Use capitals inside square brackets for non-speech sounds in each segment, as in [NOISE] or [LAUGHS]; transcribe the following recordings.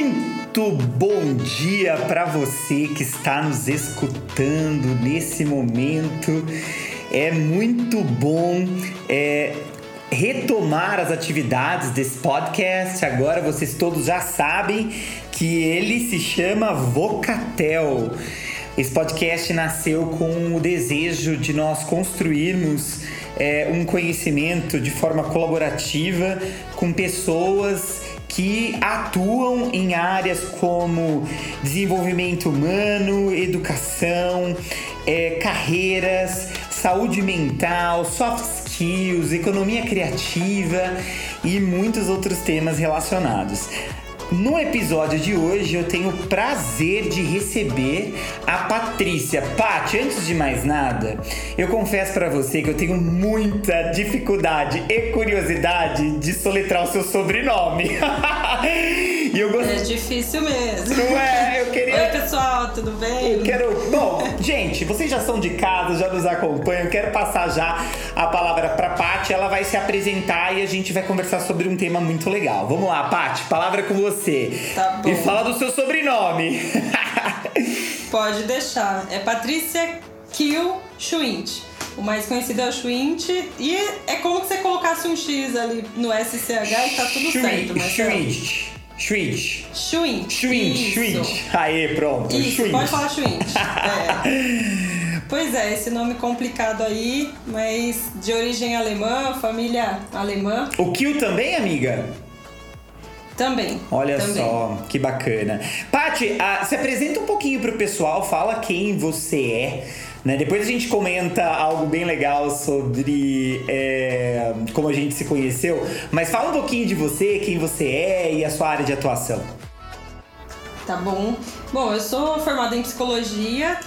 Muito bom dia para você que está nos escutando nesse momento. É muito bom é, retomar as atividades desse podcast. Agora vocês todos já sabem que ele se chama Vocatel. Esse podcast nasceu com o desejo de nós construirmos é, um conhecimento de forma colaborativa com pessoas que atuam em áreas como desenvolvimento humano, educação, é, carreiras, saúde mental, soft skills, economia criativa e muitos outros temas relacionados. No episódio de hoje eu tenho o prazer de receber a Patrícia. Paty, antes de mais nada, eu confesso para você que eu tenho muita dificuldade e curiosidade de soletrar o seu sobrenome. [LAUGHS] e eu gost... É difícil mesmo. Não é? Eu queria. Oi, pessoal, tudo bem? Eu quero. Bom, gente, vocês já são de casa, já nos acompanham. Eu quero passar já a palavra para Paty. Ela vai se apresentar e a gente vai conversar sobre um tema muito legal. Vamos lá, Paty, palavra com você. Tá bom. E fala do seu sobrenome. [LAUGHS] Pode deixar. É Patrícia Kiel Schwint. O mais conhecido é o Schwint. E é como se você colocasse um X ali no SCH e tá tudo Schwint, certo. Mas Schwint. Schwint. Schwint. Schwint. Schwint. Aê, pronto. Isso, Schwint. pode falar Schwint. [LAUGHS] é. Pois é, esse nome complicado aí, mas de origem alemã, família alemã. O Kiel também, amiga? Também. Olha também. só, que bacana. Pati, ah, se apresenta um pouquinho pro pessoal, fala quem você é. Né? Depois a gente comenta algo bem legal sobre é, como a gente se conheceu, mas fala um pouquinho de você, quem você é e a sua área de atuação. Tá bom. Bom, eu sou formada em psicologia,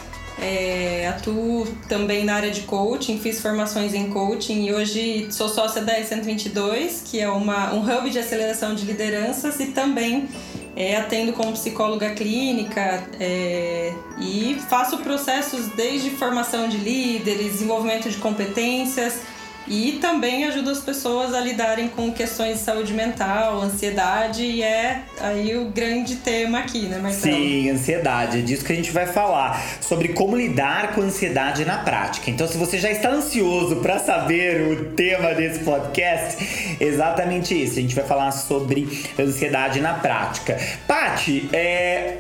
é, atuo também na área de coaching, fiz formações em coaching e hoje sou sócia da E122, que é uma, um hub de aceleração de lideranças e também é, atendo como psicóloga clínica é, e faço processos desde formação de líderes, desenvolvimento de competências e também ajuda as pessoas a lidarem com questões de saúde mental, ansiedade, e é aí o grande tema aqui, né, Marcelo? Sim, ansiedade. É disso que a gente vai falar. Sobre como lidar com ansiedade na prática. Então, se você já está ansioso para saber o tema desse podcast, exatamente isso. A gente vai falar sobre ansiedade na prática. Pati, é.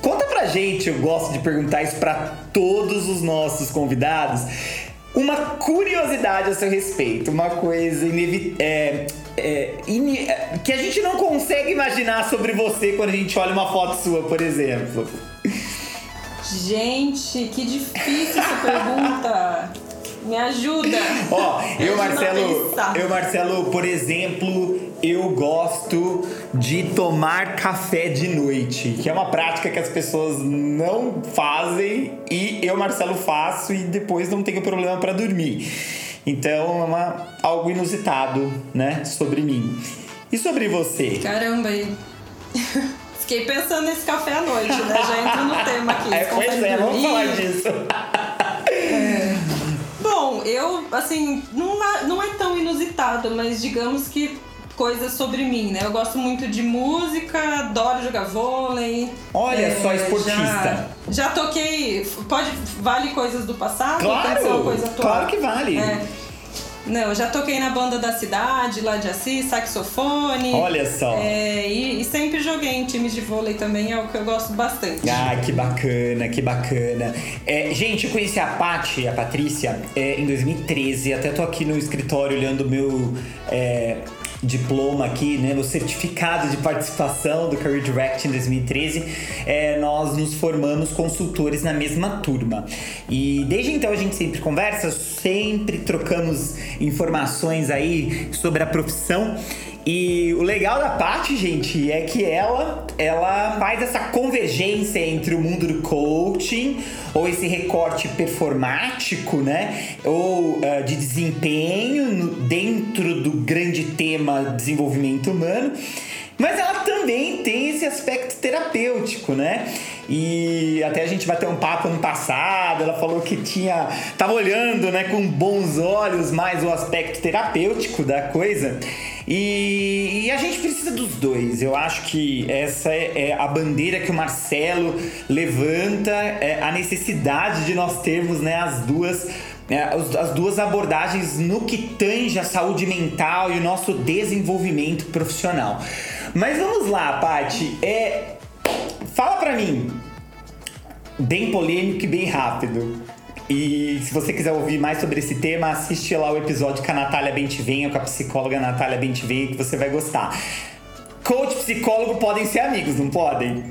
Conta pra gente, eu gosto de perguntar isso para todos os nossos convidados uma curiosidade a seu respeito, uma coisa é, é, é, que a gente não consegue imaginar sobre você quando a gente olha uma foto sua, por exemplo. Gente, que difícil essa [LAUGHS] pergunta. Me ajuda. [LAUGHS] Ó, eu, Marcelo, eu, Marcelo, por exemplo, eu gosto de tomar café de noite, que é uma prática que as pessoas não fazem e eu, Marcelo, faço e depois não tenho problema para dormir. Então é uma, algo inusitado, né, sobre mim. E sobre você? Caramba, aí. [LAUGHS] Fiquei pensando nesse café à noite, né? Já entro no [LAUGHS] tema aqui. É, pois é, vamos falar disso. É. Bom, eu, assim, não, não é tão inusitado, mas digamos que coisas sobre mim, né? Eu gosto muito de música, adoro jogar vôlei. Olha é, só, esportista. Já, já, toquei. Pode. Vale coisas do passado? Claro! Coisa atual? Claro que vale. É. Não, já toquei na banda da cidade, lá de Assis, saxofone. Olha só. É, e, e, sempre joguei em times de vôlei também, é o que eu gosto bastante. Ah, que bacana, que bacana. É, gente, eu conheci a Paty, a Patrícia, é, em 2013. Até tô aqui no escritório olhando o meu é, diploma aqui, né, no certificado de participação do Career Direct em 2013, é, nós nos formamos consultores na mesma turma. E desde então a gente sempre conversa, sempre trocamos informações aí sobre a profissão. E o legal da Paty, gente, é que ela, ela faz essa convergência entre o mundo do coaching, ou esse recorte performático, né? Ou uh, de desempenho dentro do grande tema desenvolvimento humano. Mas ela também tem esse aspecto terapêutico, né? E até a gente bateu um papo no passado, ela falou que tinha tava olhando, né, com bons olhos mais o aspecto terapêutico da coisa. E, e, a gente precisa dos dois. Eu acho que essa é, é a bandeira que o Marcelo levanta, é a necessidade de nós termos né, as duas. É, as duas abordagens no que tange a saúde mental e o nosso desenvolvimento profissional. Mas vamos lá, Paty. É, fala pra mim, bem polêmico e bem rápido. E se você quiser ouvir mais sobre esse tema, assiste lá o episódio com a Natália Bentivenha, com a psicóloga Natália Bentivenha, que você vai gostar. Coach e psicólogo podem ser amigos, não podem?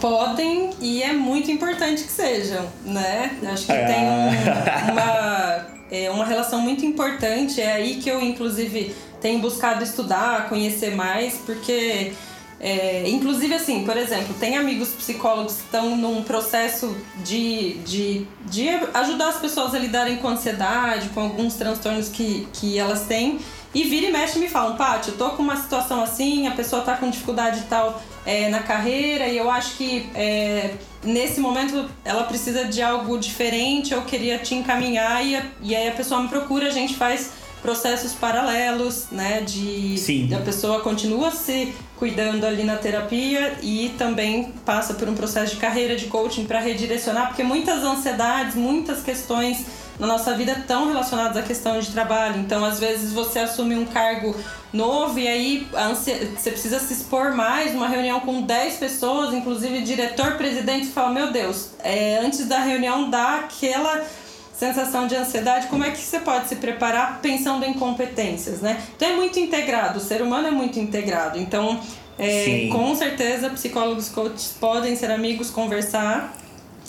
Podem e é muito importante que sejam, né? Acho que é. tem um, uma, é, uma relação muito importante. É aí que eu, inclusive, tenho buscado estudar, conhecer mais, porque é, inclusive, assim, por exemplo, tem amigos psicólogos que estão num processo de, de, de ajudar as pessoas a lidarem com ansiedade, com alguns transtornos que, que elas têm. E vira e mexe e me falam, Paty, eu tô com uma situação assim, a pessoa tá com dificuldade tal é, na carreira e eu acho que é, nesse momento ela precisa de algo diferente, eu queria te encaminhar e, e aí a pessoa me procura, a gente faz processos paralelos, né? De Sim. a pessoa continua se cuidando ali na terapia e também passa por um processo de carreira de coaching para redirecionar, porque muitas ansiedades, muitas questões na nossa vida estão relacionadas à questão de trabalho. Então, às vezes você assume um cargo novo e aí você precisa se expor mais numa reunião com 10 pessoas, inclusive diretor, presidente, fala: Meu Deus, é, antes da reunião dá aquela sensação de ansiedade, como é que você pode se preparar pensando em competências, né? Então é muito integrado, o ser humano é muito integrado. Então, é, com certeza, psicólogos coaches podem ser amigos, conversar.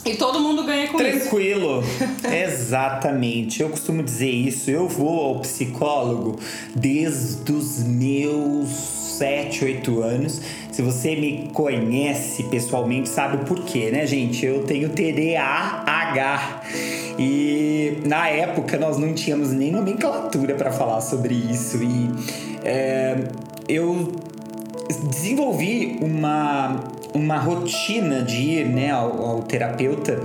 E todo mundo ganha com Tranquilo. isso. Tranquilo. [LAUGHS] Exatamente. Eu costumo dizer isso. Eu vou ao psicólogo desde os meus 7, 8 anos. Se você me conhece pessoalmente, sabe o porquê, né, gente? Eu tenho TDAH. E na época nós não tínhamos nem nomenclatura para falar sobre isso. E é, eu desenvolvi uma, uma rotina de ir né, ao, ao terapeuta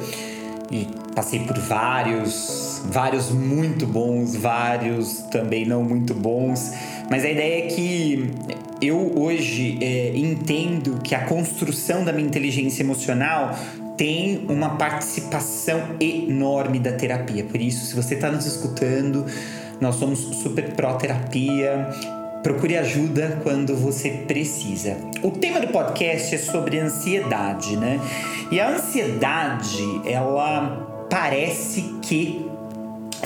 e passei por vários, vários muito bons, vários também não muito bons. Mas a ideia é que eu hoje é, entendo que a construção da minha inteligência emocional tem uma participação enorme da terapia. Por isso, se você está nos escutando, nós somos super pró-terapia. Procure ajuda quando você precisa. O tema do podcast é sobre ansiedade, né? E a ansiedade, ela parece que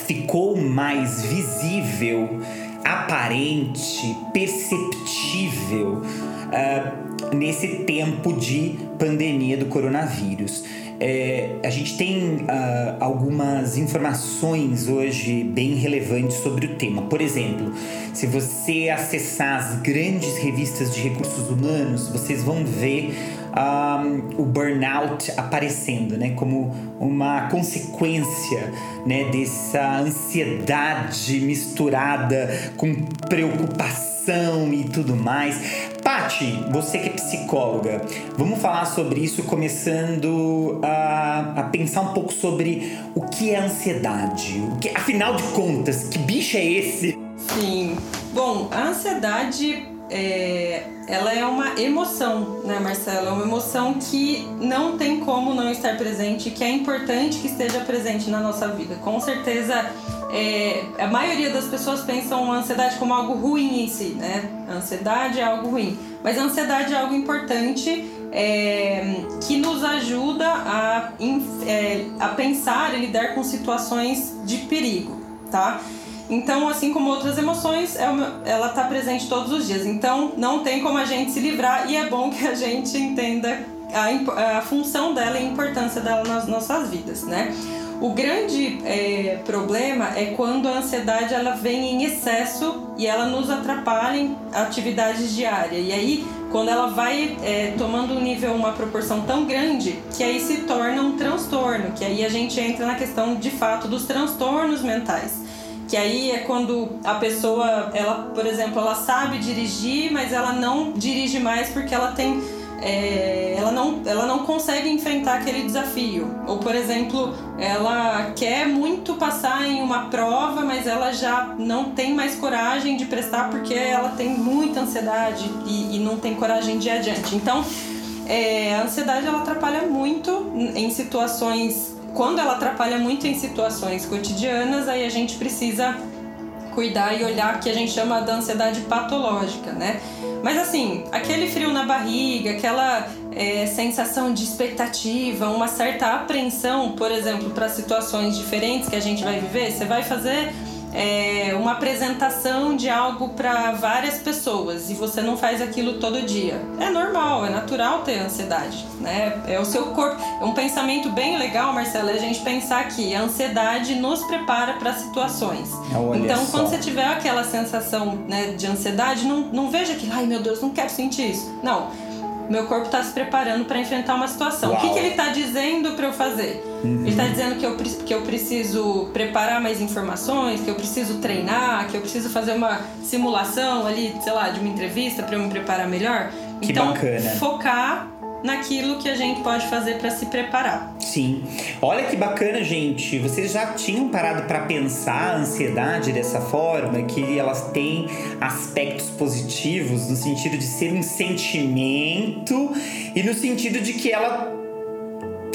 ficou mais visível aparente, perceptível uh, nesse tempo de pandemia do coronavírus. É, a gente tem uh, algumas informações hoje bem relevantes sobre o tema. Por exemplo, se você acessar as grandes revistas de recursos humanos, vocês vão ver um, o burnout aparecendo, né, como uma consequência, né, dessa ansiedade misturada com preocupação e tudo mais. Pati, você que é psicóloga, vamos falar sobre isso começando a, a pensar um pouco sobre o que é ansiedade. O que, afinal de contas, que bicho é esse? Sim. Bom, a ansiedade é, ela é uma emoção, né, Marcelo? É uma emoção que não tem como não estar presente, que é importante que esteja presente na nossa vida. Com certeza, é, a maioria das pessoas pensam a ansiedade como algo ruim em si, né? A ansiedade é algo ruim, mas a ansiedade é algo importante é, que nos ajuda a, é, a pensar e lidar com situações de perigo, tá? Então, assim como outras emoções, é ela está presente todos os dias. Então, não tem como a gente se livrar e é bom que a gente entenda a, a função dela e a importância dela nas nossas vidas, né? O grande é, problema é quando a ansiedade ela vem em excesso e ela nos atrapalha em atividades diárias. E aí, quando ela vai é, tomando um nível, uma proporção tão grande, que aí se torna um transtorno, que aí a gente entra na questão de fato dos transtornos mentais que aí é quando a pessoa, ela, por exemplo, ela sabe dirigir, mas ela não dirige mais porque ela tem é, ela, não, consegue enfrentar aquele desafio. Ou, por exemplo, ela quer muito passar em uma prova, mas ela já não tem mais coragem de prestar porque ela tem muita ansiedade e, e não tem coragem de ir adiante. Então, é, a ansiedade ela atrapalha muito em situações. Quando ela atrapalha muito em situações cotidianas, aí a gente precisa cuidar e olhar que a gente chama da ansiedade patológica, né? Mas assim, aquele frio na barriga, aquela é, sensação de expectativa, uma certa apreensão, por exemplo, para situações diferentes que a gente vai viver, você vai fazer é, uma apresentação de algo para várias pessoas e você não faz aquilo todo dia. É normal, é natural ter ansiedade, né? É o seu corpo. É um pensamento bem legal, Marcela, é a gente pensar que a ansiedade nos prepara para situações. Olha então, só. quando você tiver aquela sensação né, de ansiedade, não, não veja que, ai meu Deus, não quero sentir isso. Não meu corpo está se preparando para enfrentar uma situação. Uau. O que, que ele está dizendo para eu fazer? Uhum. Ele está dizendo que eu, que eu preciso preparar mais informações, que eu preciso treinar, que eu preciso fazer uma simulação ali, sei lá, de uma entrevista para eu me preparar melhor. Que então, bacana. focar naquilo que a gente pode fazer para se preparar. Sim. Olha que bacana, gente. Vocês já tinham parado para pensar a ansiedade dessa forma, que elas têm aspectos positivos no sentido de ser um sentimento e no sentido de que ela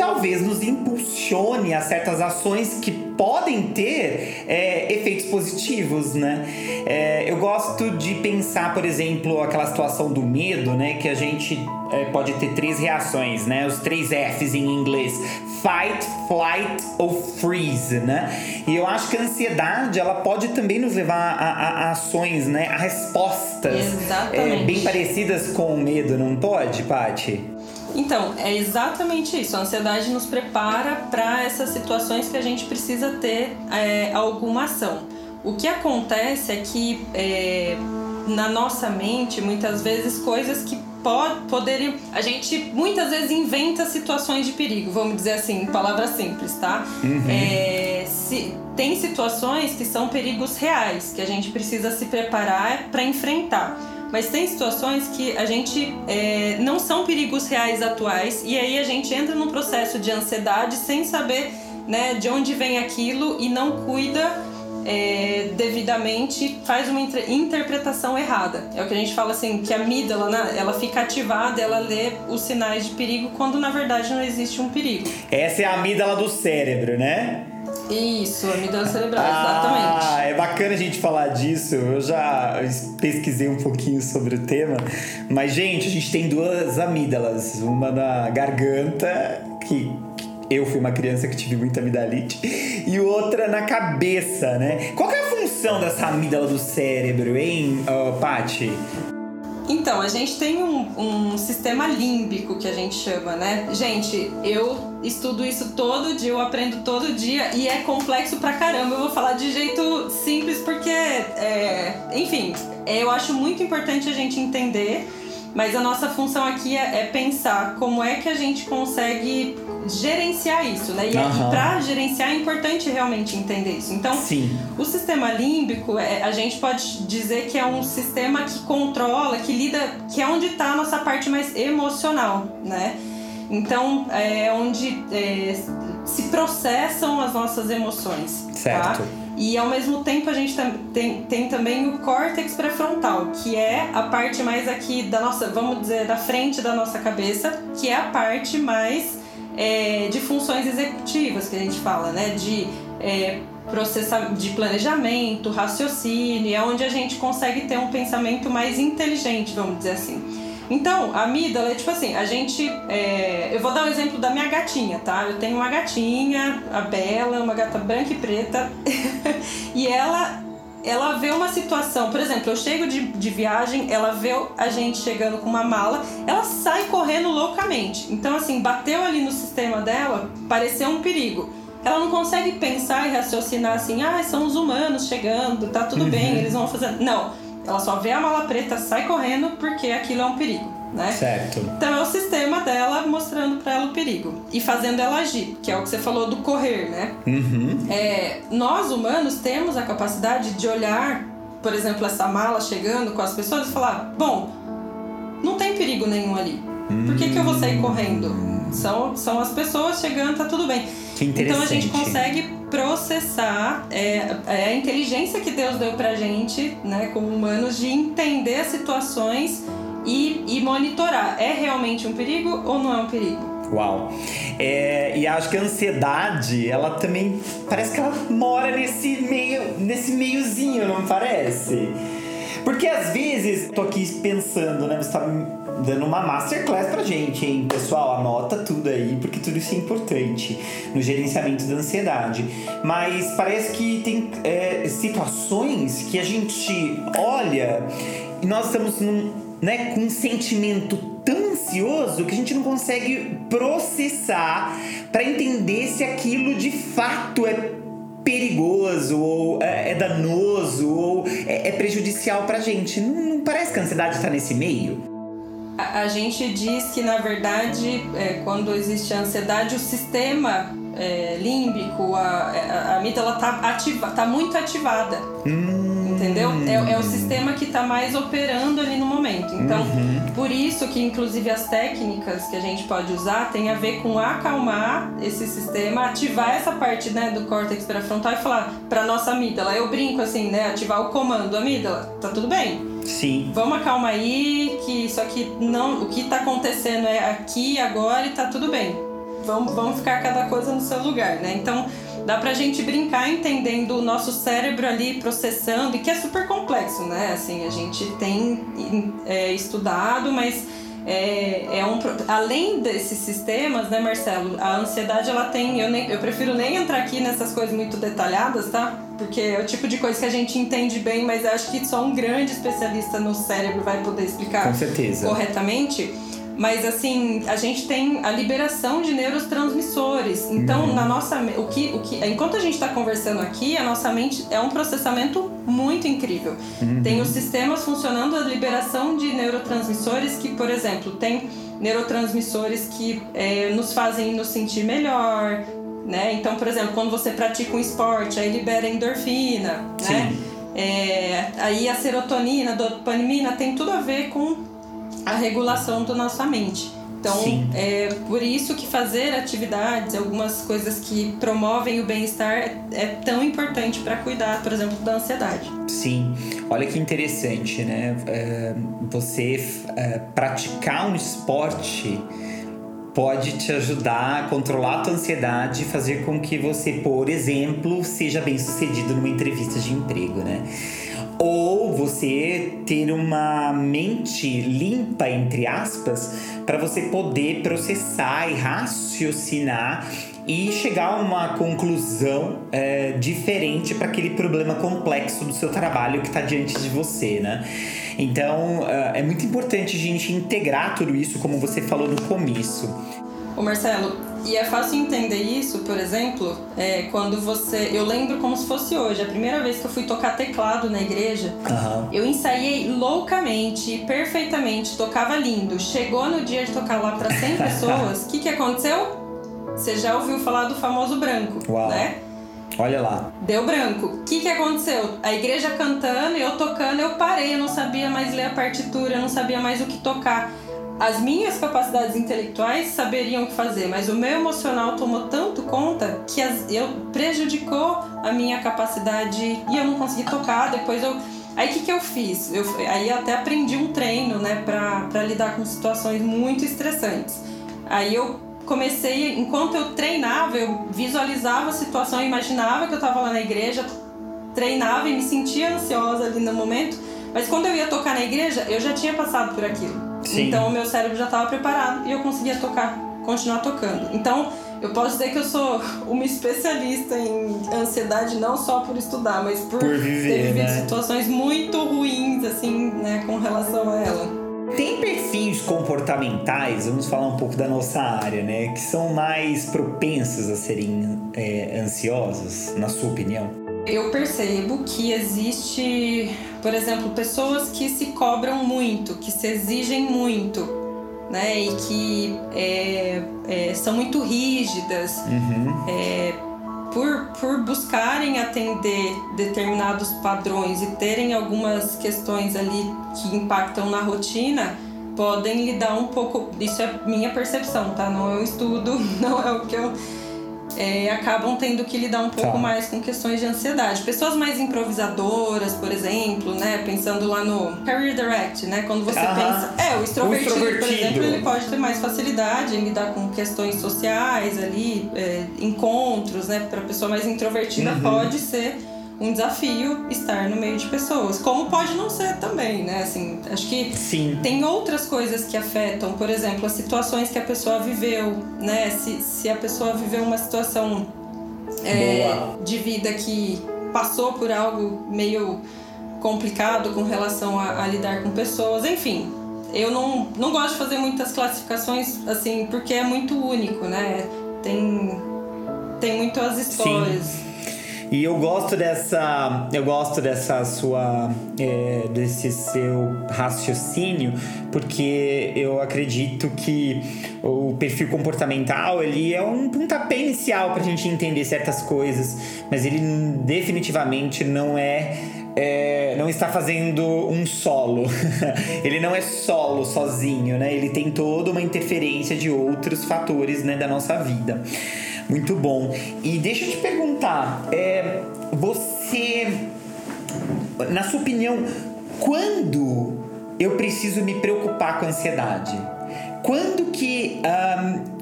talvez nos impulsione a certas ações que podem ter é, efeitos positivos, né? É, eu gosto de pensar, por exemplo, aquela situação do medo, né? Que a gente é, pode ter três reações, né? Os três Fs em inglês: fight, flight ou freeze, né? E eu acho que a ansiedade ela pode também nos levar a, a, a ações, né? A respostas é, bem parecidas com o medo, não pode, Paty? Então, é exatamente isso. A ansiedade nos prepara para essas situações que a gente precisa ter é, alguma ação. O que acontece é que é, na nossa mente, muitas vezes, coisas que pod poderiam. A gente muitas vezes inventa situações de perigo, vamos dizer assim, em palavras simples, tá? Uhum. É, se, tem situações que são perigos reais, que a gente precisa se preparar para enfrentar. Mas tem situações que a gente é, não são perigos reais atuais e aí a gente entra num processo de ansiedade sem saber né, de onde vem aquilo e não cuida é, devidamente, faz uma inter interpretação errada. É o que a gente fala assim, que a amígdala, né, ela fica ativada, ela lê os sinais de perigo quando na verdade não existe um perigo. Essa é a amígdala do cérebro, né? Isso, amígdala cerebral, Ah, exatamente. é bacana a gente falar disso. Eu já pesquisei um pouquinho sobre o tema. Mas, gente, a gente tem duas amígdalas. Uma na garganta, que eu fui uma criança que tive muita amidalite, e outra na cabeça, né? Qual é a função dessa amígdala do cérebro, hein, uh, Paty? Então, a gente tem um, um, sistema límbico que a gente chama, né? Gente, eu estudo isso todo dia, eu aprendo todo dia e é complexo pra caramba. Eu vou falar de jeito simples porque, é, enfim, eu acho muito importante a gente entender, mas a nossa função aqui é, é pensar como é que a gente consegue gerenciar isso, né? E, Aham. e para gerenciar é importante realmente entender isso. Então, Sim. o sistema límbico, é, a gente pode dizer que é um sistema que controla, que lida, que é onde está a nossa parte mais emocional, né? Então, é onde é, se processam as nossas emoções, Certo. tá? E ao mesmo tempo a gente tem, tem também o córtex pré-frontal, que é a parte mais aqui da nossa, vamos dizer, da frente da nossa cabeça, que é a parte mais é, de funções executivas que a gente fala, né? De é, de planejamento, raciocínio, é onde a gente consegue ter um pensamento mais inteligente, vamos dizer assim. Então, a amígdala é tipo assim, a gente. é, eu vou dar o exemplo da minha gatinha, tá? Eu tenho uma gatinha, a Bela, uma gata branca e preta, [LAUGHS] [LAUGHS] e ela. Ela vê uma situação, por exemplo, eu chego de, de viagem, ela vê a gente chegando com uma mala, ela sai correndo loucamente. Então, assim, bateu ali no sistema dela, pareceu um perigo ela não consegue pensar e raciocinar assim, ah, são os humanos chegando, tá tudo bem, [LAUGHS] eles vão fazer. Não. Ela só vê a mala preta, sai correndo porque aquilo é um perigo, né? Certo. Então é o sistema dela mostrando pra ela o perigo e fazendo ela agir, que é o que você falou do correr, né? Uhum. É, nós humanos temos a capacidade de olhar, por exemplo, essa mala chegando com as pessoas e falar: bom, não tem perigo nenhum ali. Por que, que eu vou sair correndo? São, são as pessoas chegando, tá tudo bem. Que então a gente consegue processar é, é, a inteligência que Deus deu pra gente, né, como humanos, de entender as situações e, e monitorar. É realmente um perigo ou não é um perigo? Uau! É, e acho que a ansiedade, ela também parece que ela mora nesse meio, nesse meiozinho, não parece? Porque às vezes, tô aqui pensando, né? Você tá dando uma masterclass pra gente, hein? Pessoal, anota tudo aí, porque tudo isso é importante no gerenciamento da ansiedade. Mas parece que tem é, situações que a gente olha e nós estamos num, né, com um sentimento tão ansioso que a gente não consegue processar para entender se aquilo de fato é perigoso ou é, é danoso ou é, é prejudicial pra gente. Não, não parece que a ansiedade está nesse meio? A, gente diz que, na verdade, é, quando existe a ansiedade, o sistema é, límbico, a, a, a amígdala está ativa, tá muito ativada. Hum. Entendeu? É, é, o sistema que está mais operando ali no momento. Então, uhum. por isso que, inclusive, as técnicas que a gente pode usar tem a ver com acalmar esse sistema, ativar essa parte né, do córtex pré-frontal e falar para nossa amígdala. Eu brinco assim, né? Ativar o comando, amígdala, tá tudo bem Sim. Vamos acalmar aí, que isso aqui não. O que está acontecendo é aqui, agora e tá tudo bem. Vamos, vamos ficar cada coisa no seu lugar, né? Então dá pra gente brincar entendendo o nosso cérebro ali processando, e que é super complexo, né? Assim, a gente tem é, estudado, mas é, é um além desses sistemas, né, Marcelo? A ansiedade ela tem, eu, nem, eu prefiro nem entrar aqui nessas coisas muito detalhadas, tá? Porque é o tipo de coisa que a gente entende bem, mas acho que só um grande especialista no cérebro vai poder explicar Com certeza. corretamente. Mas assim, a gente tem a liberação de neurotransmissores. Então, uhum. na nossa o que, o que enquanto a gente está conversando aqui, a nossa mente é um processamento muito incrível. Uhum. Tem os sistemas funcionando a liberação de neurotransmissores que, por exemplo, tem neurotransmissores que é, nos fazem nos sentir melhor, né? Então, por exemplo, quando você pratica um esporte, aí libera endorfina, né? Sim. né? É, aí a serotonina, a dopamina tem tudo a ver com a regulação da nossa mente. Então, Sim. é por isso que fazer atividades, algumas coisas que promovem o bem-estar é tão importante para cuidar, por exemplo, da ansiedade. Sim, olha que interessante, né? É, você é, praticar um esporte pode te ajudar a controlar a tua ansiedade e fazer com que você, por exemplo, seja bem sucedido numa entrevista de emprego, né? Ou você ter uma mente limpa, entre aspas, para você poder processar e raciocinar e chegar a uma conclusão é, diferente para aquele problema complexo do seu trabalho que está diante de você, né? Então é, é muito importante a gente integrar tudo isso, como você falou no começo. Ô Marcelo, e é fácil entender isso, por exemplo, é, quando você. Eu lembro como se fosse hoje, a primeira vez que eu fui tocar teclado na igreja, uhum. eu ensaiei loucamente, perfeitamente, tocava lindo. Chegou no dia de tocar lá para 100 [LAUGHS] pessoas, o que, que aconteceu? Você já ouviu falar do famoso branco, Uau. né? Olha lá. Deu branco. O que, que aconteceu? A igreja cantando eu tocando, eu parei, eu não sabia mais ler a partitura, eu não sabia mais o que tocar as minhas capacidades intelectuais saberiam o que fazer, mas o meu emocional tomou tanto conta que as, eu prejudicou a minha capacidade e eu não consegui tocar. Depois eu. Aí o que, que eu fiz? Eu, aí até aprendi um treino, né, pra lidar com situações muito estressantes. Aí eu comecei, enquanto eu treinava, eu visualizava a situação, imaginava que eu estava lá na igreja, treinava e me sentia ansiosa ali no momento, mas quando eu ia tocar na igreja, eu já tinha passado por aquilo. Sim. Então o meu cérebro já estava preparado e eu conseguia tocar, continuar tocando. Então eu posso dizer que eu sou [LAUGHS] uma especialista em ansiedade não só por estudar, mas por, por viver, ter vivido né? situações muito ruins assim, né, com relação a ela. Tem perfis comportamentais, vamos falar um pouco da nossa área, né? Que são mais propensos a serem é, ansiosos, na sua opinião? Eu percebo que existe, por exemplo, pessoas que se cobram muito, que se exigem muito, né? E que é, é, são muito rígidas. Uhum. É, por, por buscarem atender determinados padrões e terem algumas questões ali que impactam na rotina, podem lidar um pouco. Isso é minha percepção, tá? Não é um estudo, [LAUGHS] não é o que eu é, acabam tendo que lidar um pouco tá. mais com questões de ansiedade. Pessoas mais improvisadoras, por exemplo, né? Pensando lá no Career Direct, né? Quando você pensa. É, o extrovertido, o extrovertido, por exemplo, ele pode ter mais facilidade em lidar com questões sociais ali, é, encontros, né? Para pessoa mais introvertida uhum. pode ser um desafio estar no meio de pessoas. Como pode não ser também, né? Assim, acho que Sim. tem outras coisas que afetam, por exemplo, as situações que a pessoa viveu, né? Se, se a pessoa viveu uma situação é, de vida que passou por algo meio complicado com relação a, a lidar com pessoas, enfim. Eu não, não gosto de fazer muitas classificações assim, porque é muito único, né? Tem, tem muitas histórias. Sim. E eu gosto dessa, eu gosto dessa sua, é, desse seu raciocínio, porque eu acredito que o perfil comportamental ele é um pontapé inicial para a gente entender certas coisas, mas ele definitivamente não é é, não está fazendo um solo. [LAUGHS] ele não é solo sozinho, né? Ele tem toda uma interferência de outros fatores né, da nossa vida. Muito bom. E deixa eu te perguntar, é, você, na sua opinião, quando eu preciso me preocupar com a ansiedade? Quando que um,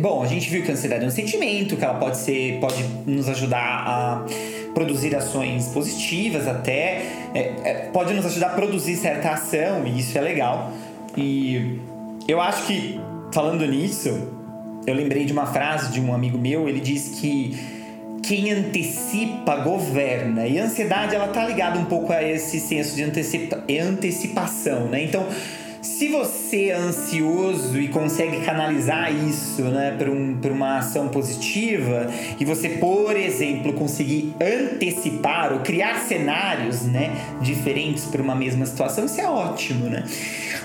Bom, a gente viu que a ansiedade é um sentimento, que ela pode ser, pode nos ajudar a produzir ações positivas até, é, é, pode nos ajudar a produzir certa ação, e isso é legal. E eu acho que, falando nisso, eu lembrei de uma frase de um amigo meu, ele diz que quem antecipa governa. E a ansiedade ela tá ligada um pouco a esse senso de antecipa antecipação, né? Então, se você é ansioso e consegue canalizar isso né, para um, uma ação positiva, e você, por exemplo, conseguir antecipar ou criar cenários né, diferentes para uma mesma situação, isso é ótimo, né?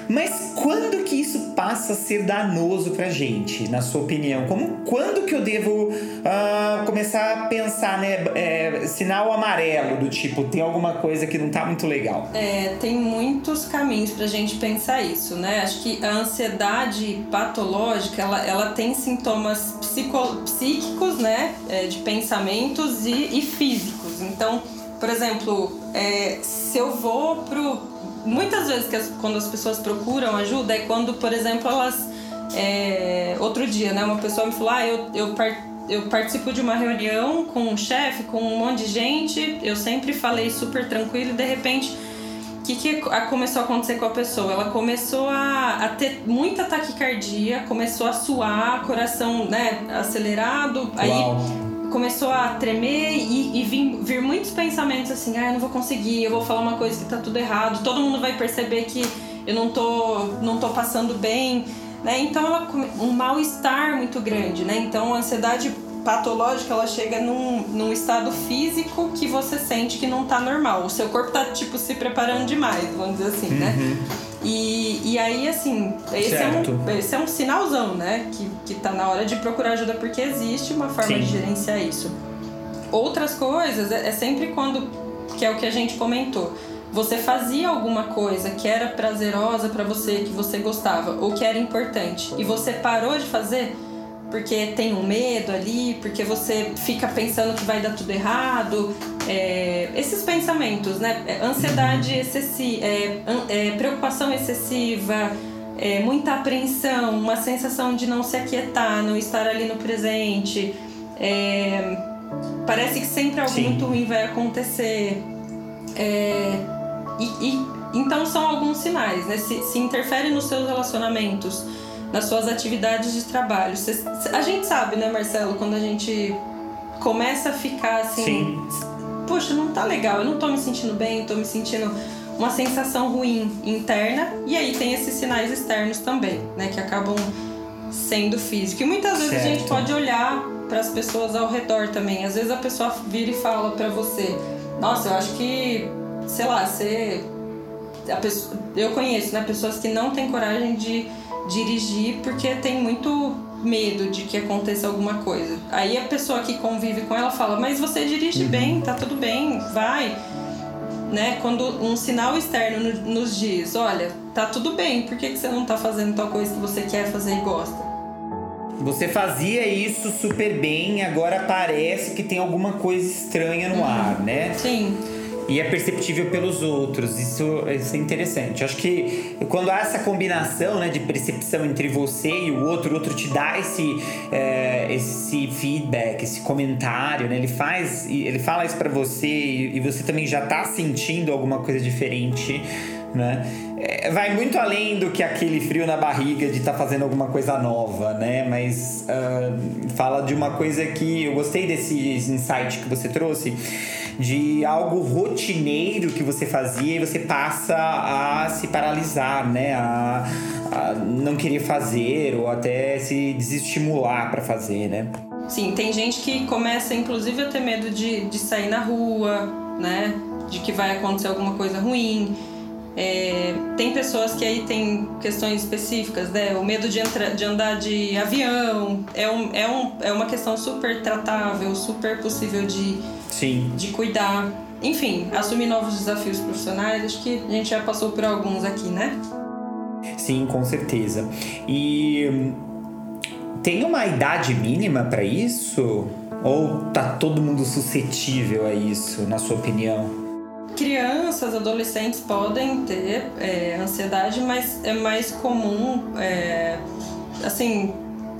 Mas quando que isso passa a ser danoso pra gente, na sua opinião? Como, quando que eu devo uh, começar a pensar, né? É, sinal amarelo, do tipo, tem alguma coisa que não tá muito legal? É, tem muitos caminhos pra gente pensar isso, né? Acho que a ansiedade patológica, ela, ela tem sintomas psico, psíquicos, né? É, de pensamentos e, e físicos. Então, por exemplo, é, se eu vou pro muitas vezes que as, quando as pessoas procuram ajuda é quando, por exemplo, elas. É, outro dia, né? Uma pessoa me falou: ah, eu, eu, eu participo de uma reunião com um chefe, com um monte de gente, eu sempre falei super tranquilo e de repente. O que, que começou a acontecer com a pessoa? Ela começou a, a ter muita taquicardia, começou a suar, coração né, acelerado, Uau. aí começou a tremer e, e vir, vir, muitos pensamentos assim, ah, eu não vou conseguir, eu vou falar uma coisa que tá tudo errado, todo mundo vai perceber que eu não tô, não tô passando bem, né? Então ela um mal-estar muito grande, né? Então a ansiedade patológica ela chega num, num estado físico que você sente que não tá normal. O seu corpo tá tipo se preparando demais, vamos dizer assim, né? uhum. né? E, e aí, assim, esse é, um, esse é um sinalzão, né? Que, que tá na hora de procurar ajuda, porque existe uma forma Sim. de gerenciar isso. Outras coisas é, é sempre quando, que é o que a gente comentou, você fazia alguma coisa que era prazerosa para você, que você gostava, ou que era importante, e você parou de fazer porque tem um medo ali, porque você fica pensando que vai dar tudo errado. É, esses pensamentos, né? É, ansiedade excessiva, é, é, preocupação excessiva, é, muita apreensão, uma sensação de não se aquietar, não estar ali no presente. É, parece que sempre algo Sim. muito ruim vai acontecer. E, e, então são alguns sinais, né? Se, se interfere nos seus relacionamentos nas suas atividades de trabalho. A gente sabe, né, Marcelo, quando a gente começa a ficar assim, Sim. poxa, não tá legal, eu não tô me sentindo bem, tô me sentindo uma sensação ruim interna, e aí tem esses sinais externos também, né, que acabam sendo físicos. E muitas vezes certo. a gente pode olhar para as pessoas ao redor também. Às vezes a pessoa vira e fala para você: "Nossa, eu acho que, sei lá, você Pessoa, eu conheço né, pessoas que não têm coragem de dirigir porque tem muito medo de que aconteça alguma coisa. Aí a pessoa que convive com ela fala: Mas você dirige uhum. bem, tá tudo bem, vai. né, quando um sinal externo nos diz, olha, tá tudo bem, por que, que você não tá fazendo tal coisa que você quer fazer e gosta? Você fazia isso super bem, agora parece que tem alguma coisa estranha no uhum. ar, né? Sim e é perceptível pelos outros. Isso, isso é interessante. Acho que quando há essa combinação né, de percepção entre você e o outro, o outro te dá esse, é, esse feedback, esse comentário, né? Ele faz, ele fala isso para você e, você também já tá sentindo alguma coisa diferente. Né? É, vai muito além do que aquele frio na barriga de estar tá fazendo alguma coisa nova, né? Mas uh, fala de uma coisa que eu gostei desse insight que você trouxe de algo rotineiro que você fazia e você passa a se paralisar, né? A, a não querer fazer ou até se desestimular para fazer, né? Sim, tem gente que começa inclusive a ter medo de, de sair na rua, né? De que vai acontecer alguma coisa ruim. É, tem pessoas que aí tem questões específicas, né? O medo de, entra, de andar de avião é, um, é, um, é uma questão super tratável, super possível de, Sim. de cuidar. Enfim, assumir novos desafios profissionais, acho que a gente já passou por alguns aqui, né? Sim, com certeza. E hum, tem uma idade mínima para isso? Ou tá todo mundo suscetível a isso, na sua opinião? Crianças, adolescentes podem ter é, ansiedade, mas é mais comum, é, assim,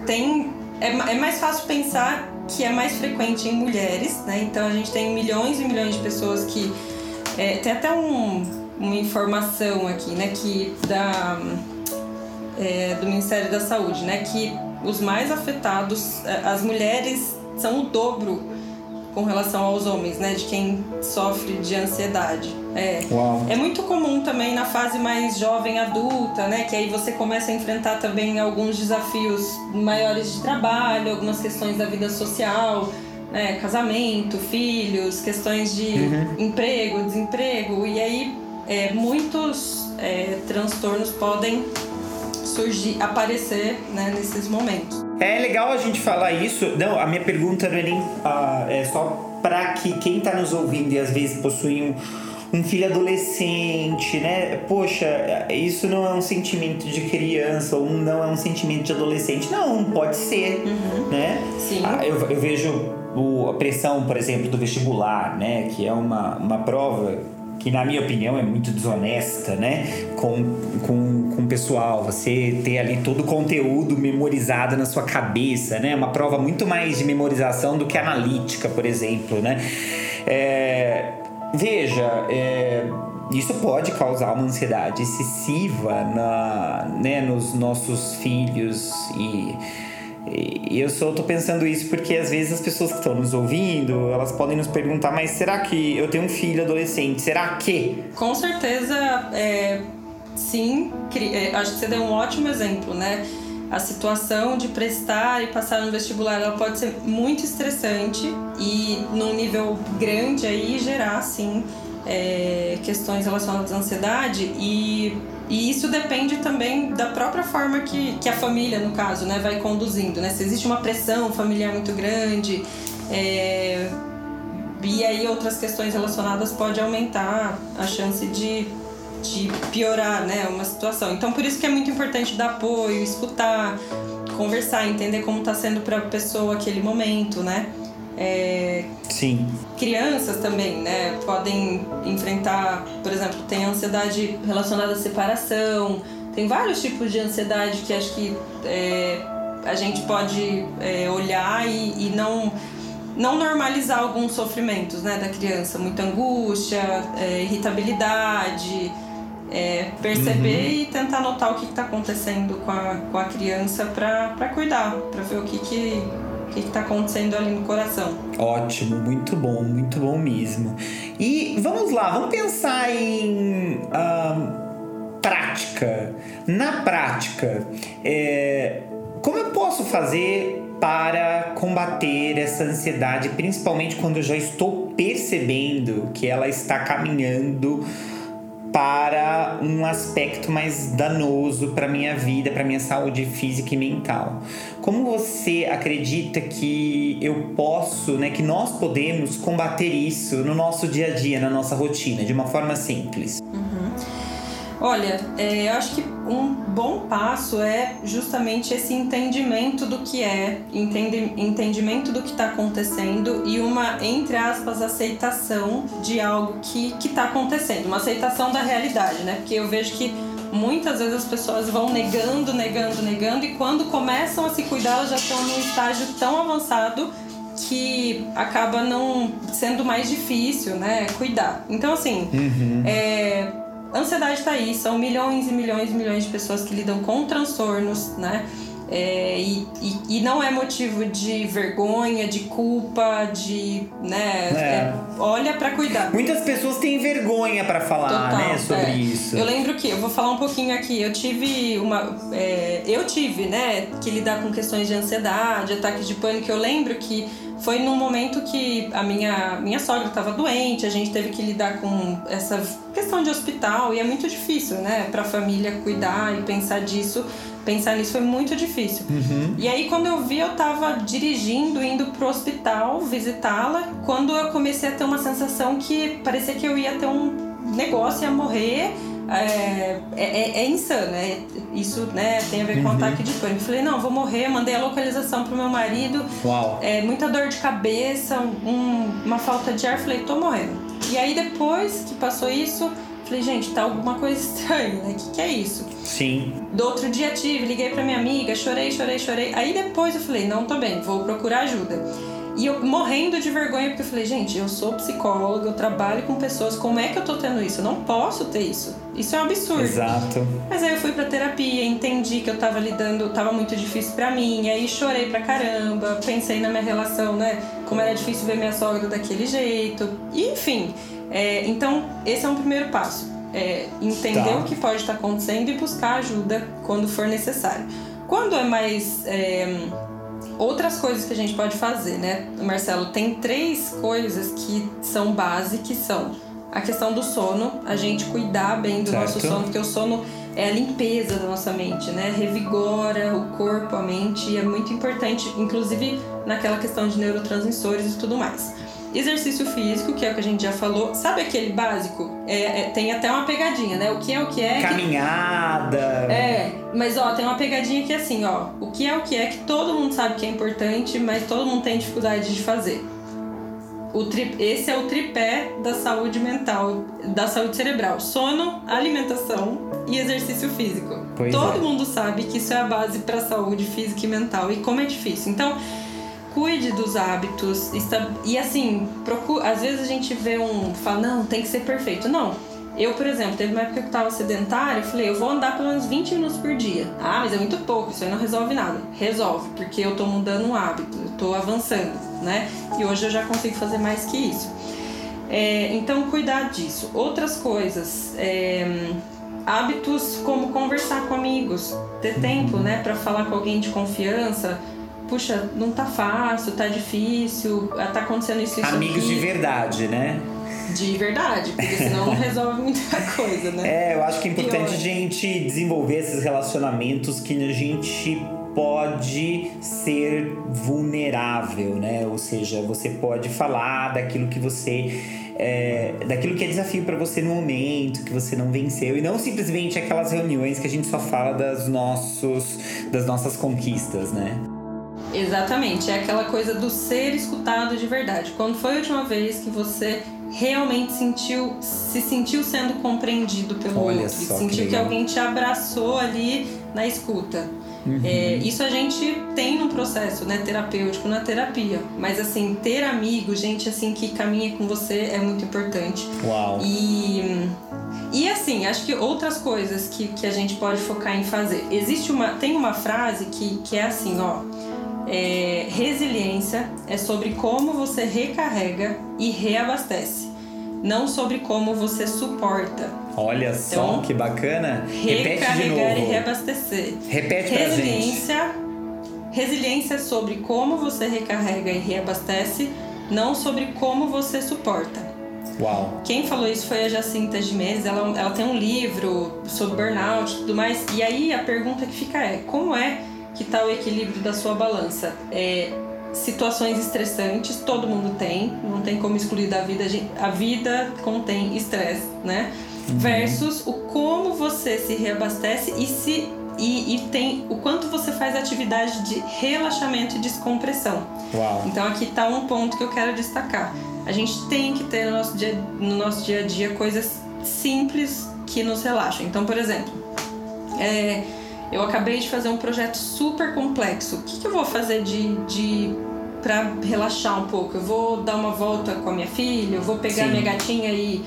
tem é, é mais fácil pensar que é mais frequente em mulheres, né? Então a gente tem milhões e milhões de pessoas que. É, tem até um, uma informação aqui, né? Que da, é, do Ministério da Saúde, né? Que os mais afetados, é, as mulheres são o dobro com relação aos homens, né? De quem sofre de ansiedade. É, Uau. é muito comum também na fase mais jovem adulta, né? Que aí você começa a enfrentar também alguns desafios maiores de trabalho, algumas questões da vida social, né? Casamento, filhos, questões de uhum. emprego, desemprego. E aí é, muitos é, transtornos podem surgir, aparecer né, nesses momentos. É legal a gente falar isso. Não, a minha pergunta não é nem uh, é só para que quem está nos ouvindo e às vezes possui um, um filho adolescente, né? Poxa, isso não é um sentimento de criança ou não é um sentimento de adolescente. Não, pode ser, uhum. né? Sim. Ah, eu, eu vejo o, a pressão, por exemplo, do vestibular, né? Que é uma, uma prova que na minha opinião é muito desonesta, né? Com, com, com o pessoal, você ter ali todo o conteúdo memorizado na sua cabeça, né? Uma prova muito mais de memorização do que analítica, por exemplo, né? É, veja, é, isso pode causar uma ansiedade excessiva na, né, nos nossos filhos e e eu só tô pensando isso porque às vezes as pessoas que estão nos ouvindo, elas podem nos perguntar, mas será que eu tenho um filho adolescente? Será que? Com certeza, é, sim. É, acho que você deu um ótimo exemplo, né? A situação de prestar e passar no vestibular, ela pode ser muito estressante e num nível grande aí gerar, sim, é, questões relacionadas à ansiedade e e isso depende também da própria forma que, que a família, no caso, né, vai conduzindo. Né? Se existe uma pressão familiar muito grande, é... e aí outras questões relacionadas pode aumentar a chance de, de piorar né, uma situação. Então, por isso que é muito importante dar apoio, escutar, conversar, entender como está sendo para a pessoa aquele momento, né? É, Sim. Crianças também, né? Podem enfrentar, por exemplo, tem ansiedade relacionada à separação, tem vários tipos de ansiedade que acho que é, a gente pode é, olhar e, e, não não normalizar alguns sofrimentos né, da criança, muita angústia, é, irritabilidade, é, perceber uhum. e tentar notar o que está acontecendo com a, com a criança para cuidar, para ver o que, que o que está acontecendo ali no coração. Ótimo, muito bom, muito bom mesmo. E vamos lá, vamos pensar em uh, prática. Na prática, é, como eu posso fazer para combater essa ansiedade, principalmente quando eu já estou percebendo que ela está caminhando para um aspecto mais danoso para minha vida, para minha saúde física e mental. Como você acredita que eu posso, né, que nós podemos combater isso no nosso dia a dia, na nossa rotina, de uma forma simples? Uhum. Olha, é, eu acho que um bom passo é justamente esse entendimento do que é, entende, entendimento do que está acontecendo e uma, entre aspas, aceitação de algo que está acontecendo, uma aceitação da realidade, né? Porque eu vejo que muitas vezes as pessoas vão negando, negando, negando e quando começam a se cuidar, elas já estão num estágio tão avançado que acaba não sendo mais difícil, né, cuidar. Então, assim, uhum. é, ansiedade está aí, são milhões e milhões e milhões de pessoas que lidam com transtornos, né? É, e, e, e, não é motivo de vergonha, de culpa, de. né? É. É, olha para cuidar. Muitas pessoas têm vergonha para falar, Total, né, sobre é. isso. Eu lembro que, eu vou falar um pouquinho aqui, eu tive uma. É, eu tive, né, que lidar com questões de ansiedade, ataques de pânico. Eu lembro que foi num momento que a minha, minha sogra estava doente, a gente teve que lidar com essa questão de hospital e é muito difícil, né, para a família cuidar e pensar disso. Pensar nisso foi muito difícil. Uhum. E aí, quando eu vi, eu estava dirigindo, indo pro hospital visitá-la, quando eu comecei a ter uma sensação que parecia que eu ia ter um negócio, ia morrer é, é, é, é insano, é, isso né, tem a ver com uhum. ataque de pânico. Falei, não, vou morrer, mandei a localização pro meu marido, Uau. É, muita dor de cabeça, um, uma falta de ar, falei, tô morrendo. E aí depois que passou isso, falei, gente, tá alguma coisa estranha, né? O que, que é isso? Sim. Do outro dia tive, liguei pra minha amiga, chorei, chorei, chorei. Aí depois eu falei, não, tô bem, vou procurar ajuda. E eu morrendo de vergonha, porque eu falei, gente, eu sou psicóloga, eu trabalho com pessoas, como é que eu tô tendo isso? Eu não posso ter isso. Isso é um absurdo. Exato. Mas aí eu fui pra terapia, entendi que eu tava lidando, tava muito difícil para mim, aí chorei pra caramba, pensei na minha relação, né? Como era difícil ver minha sogra daquele jeito. E, enfim, é, então esse é um primeiro passo. É entender tá. o que pode estar acontecendo e buscar ajuda quando for necessário. Quando é mais. É, outras coisas que a gente pode fazer, né? Marcelo, tem três coisas que são base, que são a questão do sono, a gente cuidar bem do certo. nosso sono, porque o sono é a limpeza da nossa mente, né? Revigora o corpo, a mente, e é muito importante, inclusive naquela questão de neurotransmissores e tudo mais. Exercício físico, que é o que a gente já falou. Sabe aquele básico? É, é, tem até uma pegadinha, né? O que é o que é. Caminhada. Que... É, mas ó, tem uma pegadinha que é assim, ó. O que é o que é que todo mundo sabe que é importante, mas todo mundo tem dificuldade de fazer. O tri... Esse é o tripé da saúde mental, da saúde cerebral: sono, alimentação e exercício físico. Pois todo é. mundo sabe que isso é a base para a saúde física e mental. E como é difícil. Então cuide dos hábitos. E assim, procura, às vezes a gente vê um. fala, não, tem que ser perfeito. Não. Eu, por exemplo, teve uma época que eu tava sedentária, eu falei, eu vou andar pelo menos 20 minutos por dia. Ah, mas é muito pouco, isso aí não resolve nada. Resolve, porque eu tô mudando um hábito, eu tô avançando, né? E hoje eu já consigo fazer mais que isso. É, então, cuidar disso. Outras coisas. É, hábitos como conversar com amigos, ter tempo, né, para falar com alguém de confiança, puxa, não tá fácil, tá difícil, tá acontecendo isso, isso Amigos aqui. de verdade, né? De verdade, porque senão não [LAUGHS] resolve muita coisa, né? É, eu acho que é importante a gente desenvolver esses relacionamentos que a gente pode ser vulnerável, né? Ou seja, você pode falar daquilo que você é, daquilo que é desafio para você no momento, que você não venceu, e não simplesmente aquelas reuniões que a gente só fala das, nossos, das nossas conquistas, né? Exatamente, é aquela coisa do ser escutado de verdade. Quando foi a última vez que você realmente sentiu, se sentiu sendo compreendido pelo Olha outro, sentiu que, que, alguém te abraçou ali na escuta. Uhum. É, isso a gente tem no processo né, terapêutico, na terapia. Mas assim, ter amigos, gente assim que caminha com você é muito importante. Uau! E, e assim, acho que outras coisas que, que a gente pode focar em fazer. Existe uma. Tem uma frase que, que é assim, ó é, resiliência é sobre como você recarrega e reabastece, não sobre como você suporta. Olha então, só que bacana. Recarregar e reabastecer. Repete pra resiliência, gente. Resiliência é sobre como você recarrega e reabastece, não sobre como você suporta. Uau. Quem falou isso foi a Jacinta Gimenez. Ela, ela tem um livro sobre burnout e tudo mais. E aí a pergunta que fica é: como é que está o equilíbrio da sua balança? É, situações estressantes, todo mundo tem, não tem como excluir da vida. A vida contém estresse, né? Uhum. Versus o como você se reabastece e se e, e, tem o quanto você faz atividade de relaxamento e descompressão. Uau. Então aqui está um ponto que eu quero destacar. A gente tem que ter no nosso dia, no nosso dia a dia coisas simples que nos relaxam. Então, por exemplo, é, eu acabei de fazer um projeto super complexo. O que, que eu vou fazer de, de para relaxar um pouco? Eu vou dar uma volta com a minha filha, eu vou pegar Sim. minha gatinha e,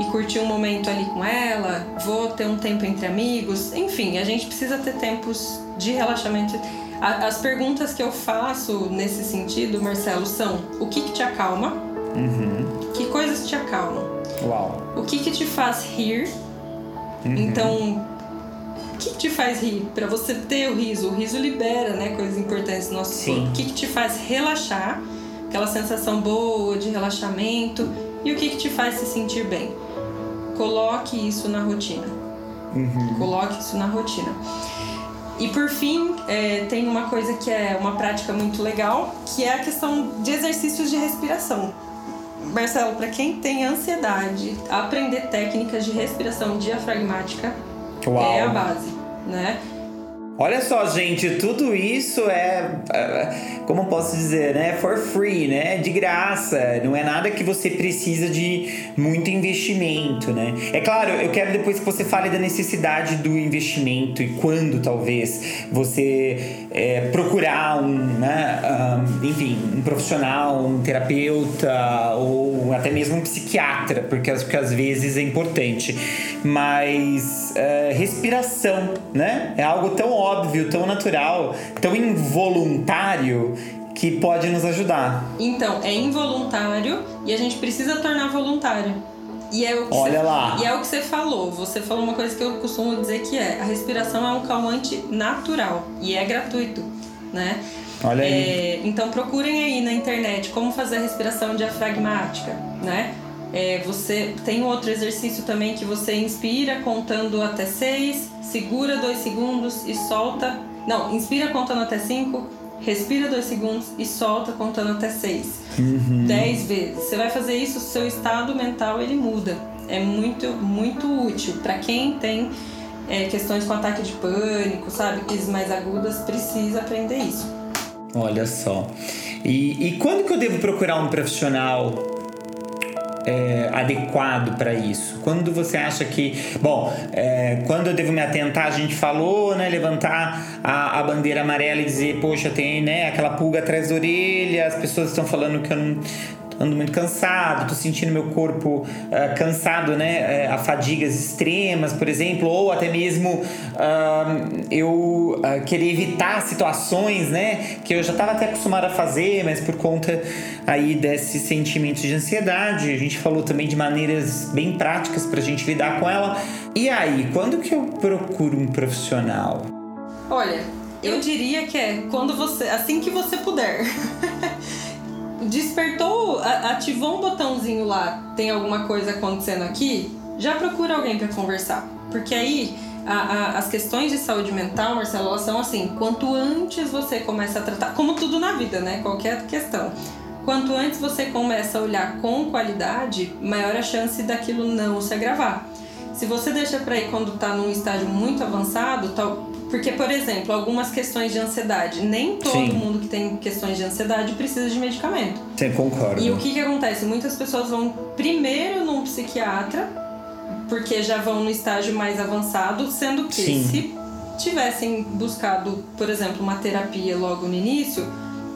e curtir um momento ali com ela, vou ter um tempo entre amigos. Enfim, a gente precisa ter tempos de relaxamento. As perguntas que eu faço nesse sentido, Marcelo, são: o que, que te acalma? Uhum. Que coisas te acalmam? Uau. O que, que te faz rir? Uhum. Então, que, que te faz rir? Para você ter o riso, o riso libera, né, coisas importantes no nosso Sim. corpo. O que, que te faz relaxar? Aquela sensação boa de relaxamento. E o que, que te faz se sentir bem? Coloque isso na rotina. Uhum. Coloque isso na rotina. E por fim, é, tem uma coisa que é uma prática muito legal, que é a questão de exercícios de respiração. Marcelo, para quem tem ansiedade, aprender técnicas de respiração diafragmática Uau. é a base, né? Olha só, gente, tudo isso é, é, como posso dizer, né? For free, né? De graça. Não é nada que você precisa de muito investimento, né? É claro, eu quero depois que você fale da necessidade do investimento e quando talvez você é, procurar um, né? Um, enfim, um profissional, um terapeuta ou até mesmo um psiquiatra, porque, às vezes é importante. Mas é, respiração, né? É algo tão óbvio, tão natural, tão involuntário que pode nos ajudar. Então, é involuntário e a gente precisa tornar voluntário. E é o que Olha você, lá. E é o que você falou. Você falou uma coisa que eu costumo dizer que é: a respiração é um calmante natural e é gratuito, né? Olha aí. É, então procurem aí na internet como fazer a respiração diafragmática, né? É, você tem outro exercício também que você inspira contando até seis, segura dois segundos e solta. Não, inspira contando até cinco, respira dois segundos e solta contando até seis. Uhum. Dez vezes. Você vai fazer isso, seu estado mental ele muda. É muito, muito útil para quem tem é, questões com ataque de pânico, sabe? Crises mais agudas, precisa aprender isso. Olha só. E, e quando que eu devo procurar um profissional é, adequado para isso? Quando você acha que. Bom, é, quando eu devo me atentar, a gente falou, né? Levantar a, a, bandeira amarela e dizer, poxa, tem né, aquela pulga atrás da orelha, as pessoas estão falando que eu não ando muito cansado, tô sentindo meu corpo uh, cansado, né? A fadigas extremas, por exemplo, ou até mesmo uh, eu querer evitar situações, né? Que eu já estava até acostumado a fazer, mas por conta aí desses sentimentos de ansiedade, a gente falou também de maneiras bem práticas para a gente lidar com ela. E aí, quando que eu procuro um profissional? Olha, eu diria que é quando você, assim que você puder. [LAUGHS] despertou, ativou um botãozinho lá, tem alguma coisa acontecendo aqui, já procura alguém para conversar. Porque aí a, a, as questões de saúde mental, Marcelo, elas são assim: quanto antes você começa a tratar, como tudo na vida, né? Qualquer questão. Quanto antes você começa a olhar com qualidade, maior a chance daquilo não se agravar. Se você deixa para ir quando está num estágio muito avançado, tal, porque, por exemplo, algumas questões de ansiedade, nem todo Sim. mundo que tem questões de ansiedade precisa de medicamento. Sim, concordo. E o que, que acontece? Muitas pessoas vão primeiro num psiquiatra, porque já vão no estágio mais avançado, sendo que Sim. se tivessem buscado, por exemplo, uma terapia logo no início,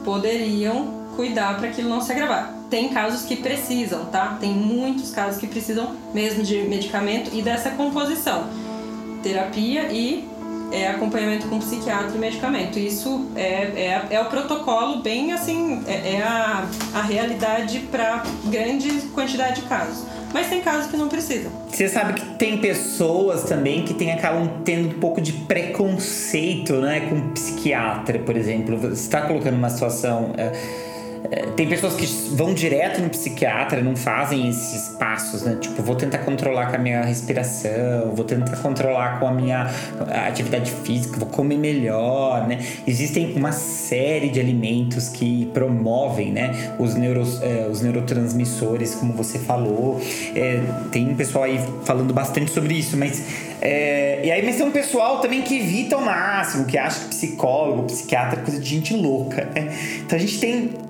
poderiam cuidar para aquilo não se agravar. Tem casos que precisam, tá? Tem muitos casos que precisam mesmo de medicamento e dessa composição. Terapia e é acompanhamento com psiquiatra e medicamento. Isso é, é, é o protocolo bem assim, é, é a, a realidade para grande quantidade de casos. Mas tem casos que não precisam. Você sabe que tem pessoas também que tem, acabam tendo um pouco de preconceito né, com psiquiatra, por exemplo. Você está colocando uma situação. É tem pessoas que vão direto no psiquiatra, não fazem esses passos, né? Tipo, vou tentar controlar com a minha respiração, vou tentar controlar com a minha atividade física, vou comer melhor, né? Existem uma série de alimentos que promovem, né? Os, neuros, é, os neurotransmissores, como você falou. É, tem um pessoal aí falando bastante sobre isso, mas é, e aí, mas tem um pessoal também que evita ao máximo, que acha que psicólogo, psiquiatra é coisa de gente louca, né? Então a gente tem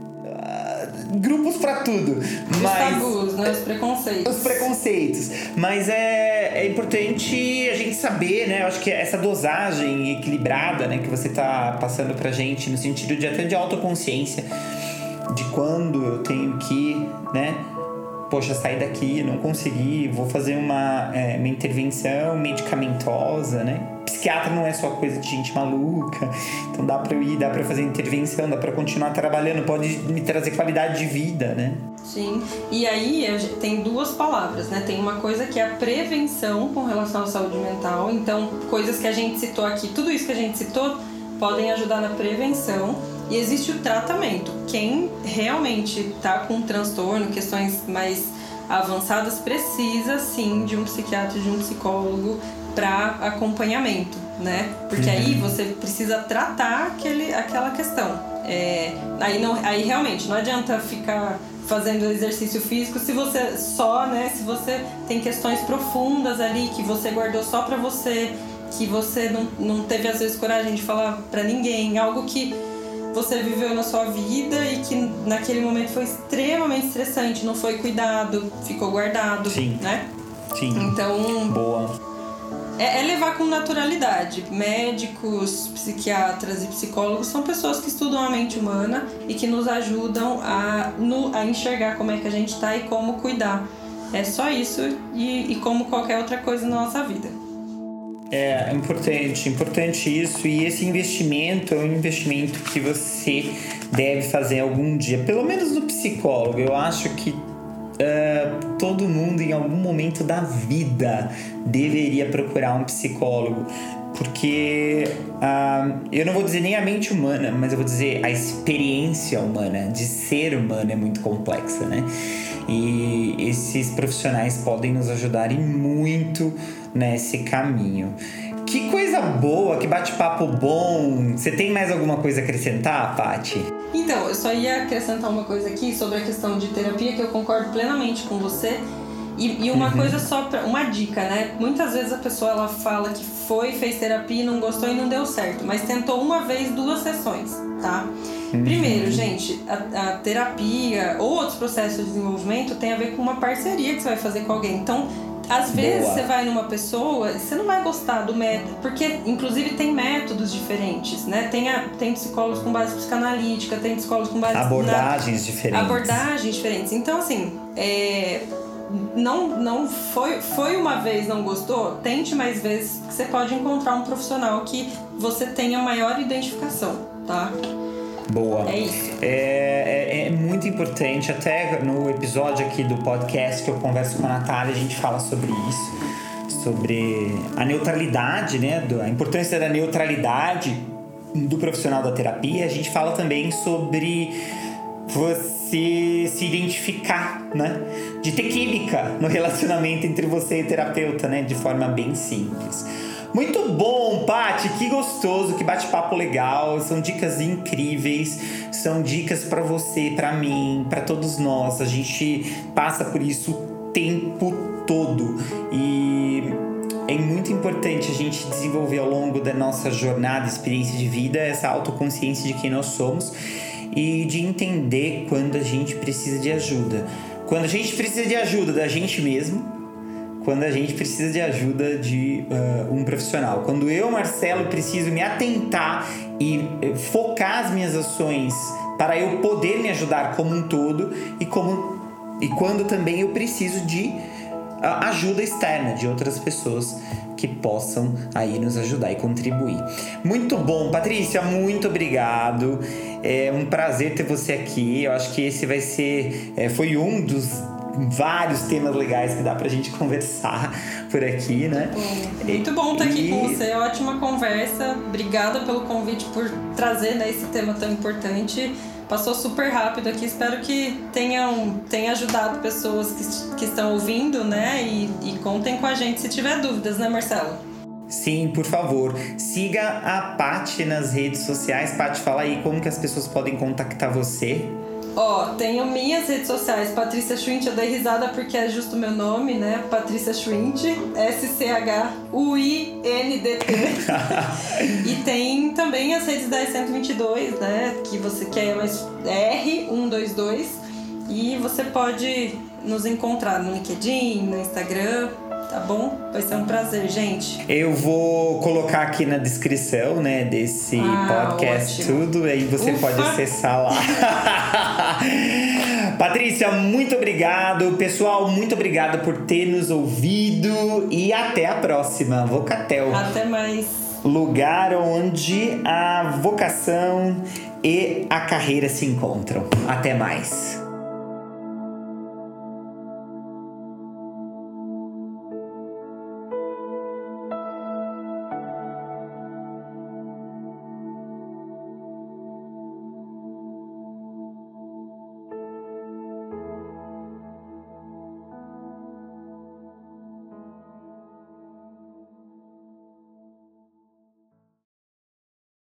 grupos para tudo. Os mas, tabus, né? Os preconceitos. Os preconceitos. Mas é, é importante a gente saber, né? Eu acho que essa dosagem equilibrada, né, que você tá passando pra gente, no sentido de até de autoconsciência, de quando eu tenho que, né? Poxa, sair daqui, não consegui, vou fazer uma, é, uma intervenção medicamentosa, né? Psiquiatra não é só coisa de gente maluca. Então dá para eu ir, dá para fazer intervenção, dá para continuar trabalhando, pode me trazer qualidade de vida, né? Sim. E aí tem duas palavras, né? Tem uma coisa que é a prevenção com relação à saúde mental. Então, coisas que a gente citou aqui, tudo isso que a gente citou podem ajudar na prevenção. E existe o tratamento. Quem realmente está com um transtorno, questões mais avançadas, precisa sim de um psiquiatra, de um psicólogo para acompanhamento, né? Porque uhum. aí você precisa tratar aquele, aquela questão. É, aí, não, aí realmente não adianta ficar fazendo exercício físico se você só, né? Se você tem questões profundas ali que você guardou só para você, que você não, não teve às vezes coragem de falar para ninguém, algo que você viveu na sua vida e que naquele momento foi extremamente estressante, não foi cuidado, ficou guardado, Sim. né? Sim. Então, boa é, é, levar com naturalidade. Médicos, psiquiatras e psicólogos são pessoas que estudam a mente humana e que nos ajudam a, no, a enxergar como é que a gente está e como cuidar. É só isso e, e como qualquer outra coisa na nossa vida. É importante, importante isso. E esse investimento é um investimento que você deve fazer algum dia, pelo menos no psicólogo. Eu acho que uh, todo mundo em algum momento da vida deveria procurar um psicólogo. Porque uh, eu não vou dizer nem a mente humana, mas eu vou dizer a experiência humana de ser humano é muito complexa, né? E esses profissionais podem nos ajudar muito nesse caminho. Que coisa boa, que bate-papo bom. Você tem mais alguma coisa a acrescentar, Paty? Então, eu só ia acrescentar uma coisa aqui sobre a questão de terapia, que eu concordo plenamente com você. E, e uma uhum. coisa só, pra, uma dica, né? Muitas vezes a pessoa ela fala que foi, fez terapia, não gostou e não deu certo, mas tentou uma vez duas sessões, tá? Uhum. Primeiro, gente, a, a, terapia ou outros processos de desenvolvimento tem a ver com uma parceria que você vai fazer com alguém. Então, às vezes Boa. você vai numa pessoa, você não vai gostar do método, porque inclusive tem métodos diferentes, né? Tem, a, tem psicólogos com base psicanalítica, tem psicólogos com base abordagens na, diferentes. Abordagens diferentes. Então assim, é, não não foi foi uma vez não gostou, tente mais vezes que você pode encontrar um profissional que você tenha maior identificação, tá? Boa. É isso. É, é, é, muito importante, até no episódio aqui do podcast que eu converso com a Natália, a gente fala sobre isso, sobre a neutralidade, né? A importância da neutralidade do profissional da terapia. A gente fala também sobre você se identificar, né? De ter química no [LAUGHS] relacionamento entre você e o terapeuta, né? De forma bem simples. Muito bom, Pati, que gostoso, que bate-papo legal. São dicas incríveis, são dicas para você, para mim, para todos nós. A gente passa por isso o tempo todo e é muito importante a gente desenvolver ao longo da nossa jornada, experiência de vida, essa autoconsciência de quem nós somos e de entender quando a gente precisa de ajuda. Quando a gente precisa de ajuda da gente mesmo, quando a gente precisa de ajuda de uh, um profissional. Quando eu, Marcelo, preciso me atentar e eh, focar as minhas ações para eu poder me ajudar como um todo e como e quando também eu preciso de uh, ajuda externa de outras pessoas que possam aí nos ajudar e contribuir. Muito bom, Patrícia, muito obrigado. É um prazer ter você aqui. Eu acho que esse vai ser, é, foi um dos vários temas legais que dá pra gente conversar por aqui, né? Muito bom estar aqui com você, ótima conversa. Obrigada pelo convite por trazer né, esse tema tão importante. Passou super rápido aqui, espero que tenham, tenha ajudado pessoas que, que estão ouvindo, né? E, e contem com a gente se tiver dúvidas, né, Marcelo? Sim, por favor. Siga a Paty nas redes sociais. Paty, fala aí como que as pessoas podem contactar você. Ó, tenho minhas redes sociais, Patrícia Schwint, eu dei risada porque é justo o meu nome, né? Patrícia Schwint, S-C-H-U-I-N-D-T. [LAUGHS] e tem também as redes da E122, né? Que você quer mais R122. E você pode nos encontrar no LinkedIn, no Instagram, tá bom? Vai ser um prazer, gente. Eu vou colocar aqui na descrição, né, desse ah, podcast ótimo. tudo, aí você Ufa. pode acessar lá. [LAUGHS] Patrícia, muito obrigado. Pessoal, muito obrigado por ter nos ouvido e até a próxima. Vocatel. Até mais. Lugar onde a vocação e a carreira se encontram. Até mais.